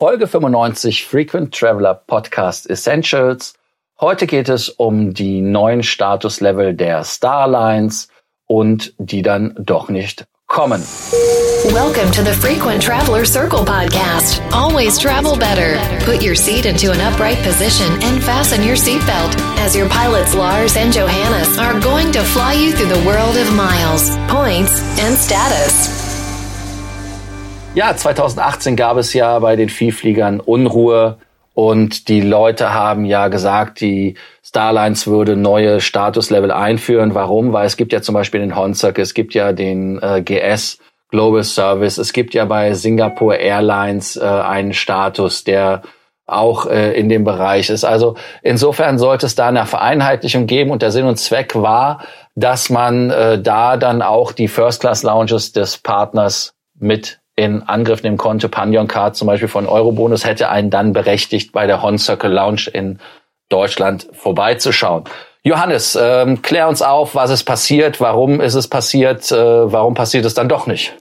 Folge 95 Frequent Traveler Podcast Essentials. Heute geht es um die neuen Statuslevel der Starlines und die dann doch nicht kommen. Welcome to the Frequent Traveler Circle podcast. Always travel better. Put your seat into an upright position and fasten your seatbelt as your pilots Lars and Johannes are going to fly you through the world of miles, points and status. Ja, 2018 gab es ja bei den Vielfliegern Unruhe und die Leute haben ja gesagt, die Starlines würde neue Statuslevel einführen. Warum? Weil es gibt ja zum Beispiel den Honsack, es gibt ja den äh, GS Global Service, es gibt ja bei Singapore Airlines äh, einen Status, der auch äh, in dem Bereich ist. Also insofern sollte es da eine Vereinheitlichung geben und der Sinn und Zweck war, dass man äh, da dann auch die First Class Lounges des Partners mit in Angriff nehmen konnte. Panion Card zum Beispiel von Eurobonus hätte einen dann berechtigt, bei der Hon Circle Lounge in Deutschland vorbeizuschauen. Johannes, ähm, klär uns auf, was ist passiert, warum ist es passiert, äh, warum passiert es dann doch nicht?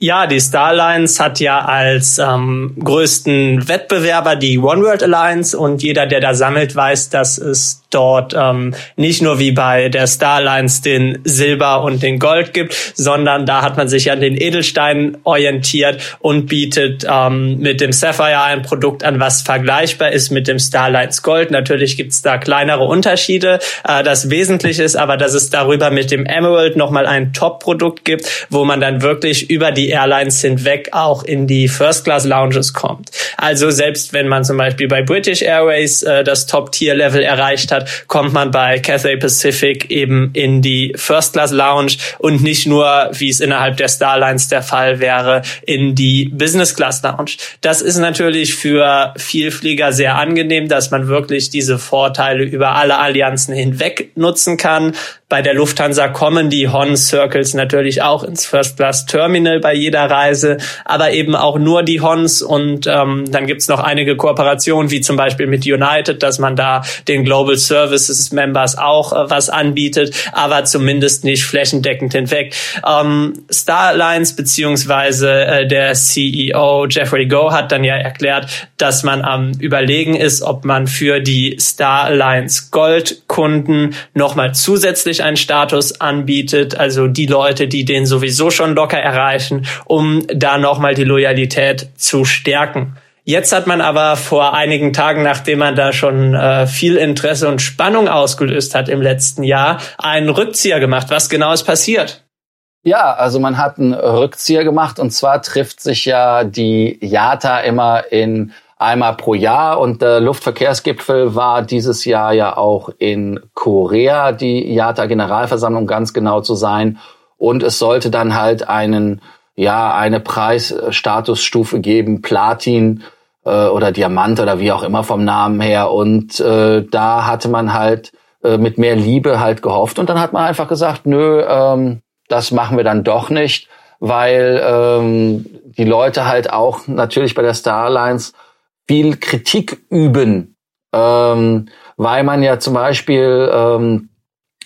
Ja, die Starlines hat ja als ähm, größten Wettbewerber die One World Alliance und jeder, der da sammelt, weiß, dass es dort ähm, nicht nur wie bei der Starlines den Silber und den Gold gibt, sondern da hat man sich an den Edelsteinen orientiert und bietet ähm, mit dem Sapphire ein Produkt an, was vergleichbar ist mit dem Starlines Gold. Natürlich gibt's da kleinere Unterschiede. Äh, das Wesentliche ist aber, dass es darüber mit dem Emerald nochmal ein Top-Produkt gibt, wo man dann wirklich über die Airlines hinweg auch in die First-Class-Lounges kommt. Also selbst wenn man zum Beispiel bei British Airways äh, das Top-Tier-Level erreicht hat, hat, kommt man bei Cathay Pacific eben in die First Class Lounge und nicht nur, wie es innerhalb der Starlines der Fall wäre, in die Business Class Lounge. Das ist natürlich für Vielflieger sehr angenehm, dass man wirklich diese Vorteile über alle Allianzen hinweg nutzen kann. Bei der Lufthansa kommen die Hon Circles natürlich auch ins First Class Terminal bei jeder Reise, aber eben auch nur die Hons und ähm, dann gibt's noch einige Kooperationen, wie zum Beispiel mit United, dass man da den Global Services Members auch äh, was anbietet, aber zumindest nicht flächendeckend hinweg. Ähm, Starlines beziehungsweise äh, der CEO Jeffrey Go hat dann ja erklärt, dass man am überlegen ist, ob man für die Starlines Gold Kunden nochmal zusätzlich einen Status anbietet, also die Leute, die den sowieso schon locker erreichen, um da nochmal die Loyalität zu stärken. Jetzt hat man aber vor einigen Tagen, nachdem man da schon äh, viel Interesse und Spannung ausgelöst hat im letzten Jahr, einen Rückzieher gemacht. Was genau ist passiert? Ja, also man hat einen Rückzieher gemacht und zwar trifft sich ja die JATA immer in einmal pro Jahr und der Luftverkehrsgipfel war dieses Jahr ja auch in Korea, die IATA Generalversammlung ganz genau zu sein und es sollte dann halt einen ja eine Preisstatusstufe geben, Platin äh, oder Diamant oder wie auch immer vom Namen her. Und äh, da hatte man halt äh, mit mehr Liebe halt gehofft. Und dann hat man einfach gesagt, nö, ähm, das machen wir dann doch nicht, weil ähm, die Leute halt auch natürlich bei der Starlines viel Kritik üben, ähm, weil man ja zum Beispiel ähm,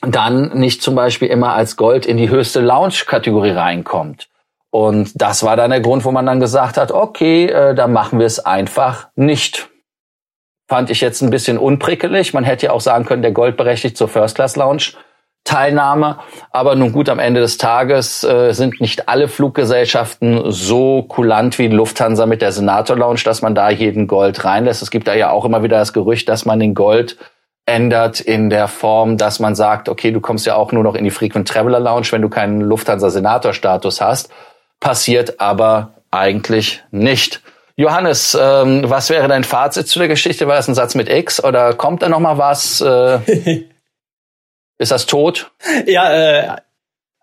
dann nicht zum Beispiel immer als Gold in die höchste Lounge-Kategorie reinkommt. Und das war dann der Grund, wo man dann gesagt hat, okay, äh, dann machen wir es einfach nicht. Fand ich jetzt ein bisschen unprickelig. Man hätte ja auch sagen können, der Gold berechtigt zur First Class Lounge. Teilnahme. Aber nun gut, am Ende des Tages äh, sind nicht alle Fluggesellschaften so kulant wie Lufthansa mit der Senator Lounge, dass man da jeden Gold reinlässt. Es gibt da ja auch immer wieder das Gerücht, dass man den Gold ändert in der Form, dass man sagt, okay, du kommst ja auch nur noch in die Frequent Traveler Lounge, wenn du keinen Lufthansa Senator Status hast. Passiert aber eigentlich nicht. Johannes, ähm, was wäre dein Fazit zu der Geschichte? War das ein Satz mit X oder kommt da noch mal was? Äh Ist das tot? Ja, äh,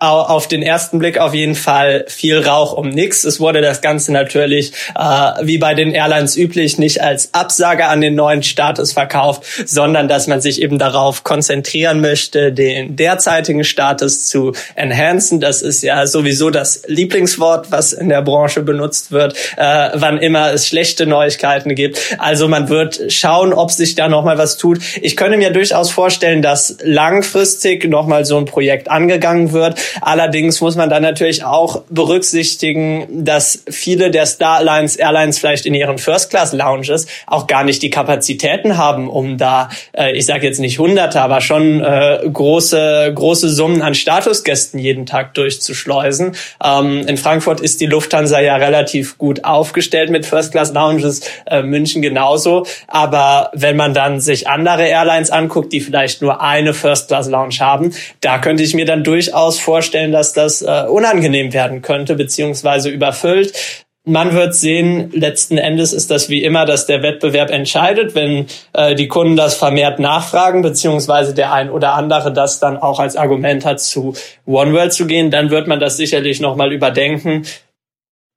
auf den ersten Blick auf jeden Fall viel Rauch um nix. Es wurde das Ganze natürlich äh, wie bei den Airlines üblich nicht als Absage an den neuen Status verkauft, sondern dass man sich eben darauf konzentrieren möchte, den derzeitigen Status zu enhancen. Das ist ja sowieso das Lieblingswort, was in der Branche benutzt wird, äh, wann immer es schlechte Neuigkeiten gibt. Also man wird schauen, ob sich da noch mal was tut. Ich könnte mir durchaus vorstellen, dass langfristig noch mal so ein Projekt angegangen wird Allerdings muss man dann natürlich auch berücksichtigen, dass viele der Star Alliance Airlines vielleicht in ihren First Class Lounges auch gar nicht die Kapazitäten haben, um da, äh, ich sage jetzt nicht Hunderte, aber schon äh, große große Summen an Statusgästen jeden Tag durchzuschleusen. Ähm, in Frankfurt ist die Lufthansa ja relativ gut aufgestellt mit First Class Lounges, äh, München genauso. Aber wenn man dann sich andere Airlines anguckt, die vielleicht nur eine First Class Lounge haben, da könnte ich mir dann durchaus vorstellen, dass das äh, unangenehm werden könnte, beziehungsweise überfüllt. Man wird sehen, letzten Endes ist das wie immer, dass der Wettbewerb entscheidet. Wenn äh, die Kunden das vermehrt nachfragen, beziehungsweise der ein oder andere das dann auch als Argument hat, zu OneWorld zu gehen, dann wird man das sicherlich nochmal überdenken.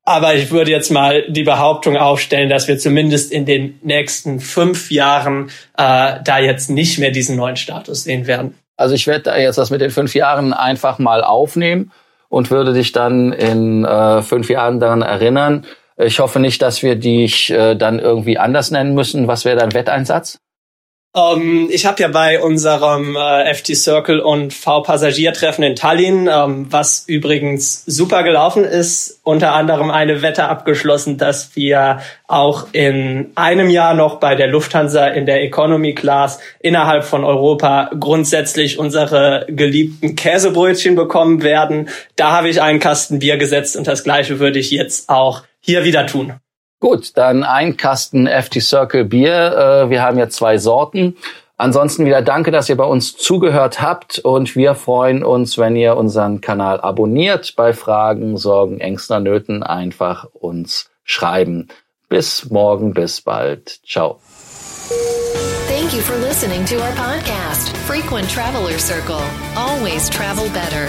Aber ich würde jetzt mal die Behauptung aufstellen, dass wir zumindest in den nächsten fünf Jahren äh, da jetzt nicht mehr diesen neuen Status sehen werden. Also ich werde jetzt das mit den fünf Jahren einfach mal aufnehmen und würde dich dann in äh, fünf Jahren daran erinnern. Ich hoffe nicht, dass wir dich äh, dann irgendwie anders nennen müssen. Was wäre dein Wetteinsatz? Um, ähm, ich habe ja bei unserem äh, FT Circle und V-Passagiertreffen in Tallinn, ähm, was übrigens super gelaufen ist, unter anderem eine Wette abgeschlossen, dass wir auch in einem Jahr noch bei der Lufthansa in der Economy Class innerhalb von Europa grundsätzlich unsere geliebten Käsebrötchen bekommen werden. Da habe ich einen Kasten Bier gesetzt und das gleiche würde ich jetzt auch hier wieder tun. Gut, dann ein Kasten FT Circle Bier. Äh, wir haben ja zwei Sorten. Ansonsten wieder danke, dass ihr bei uns zugehört habt und wir freuen uns, wenn ihr unseren Kanal abonniert. Bei Fragen, Sorgen, Ängsten, Nöten einfach uns schreiben. Bis morgen, bis bald. Ciao. Thank you for listening to our podcast, Frequent Traveler Circle. Always travel better.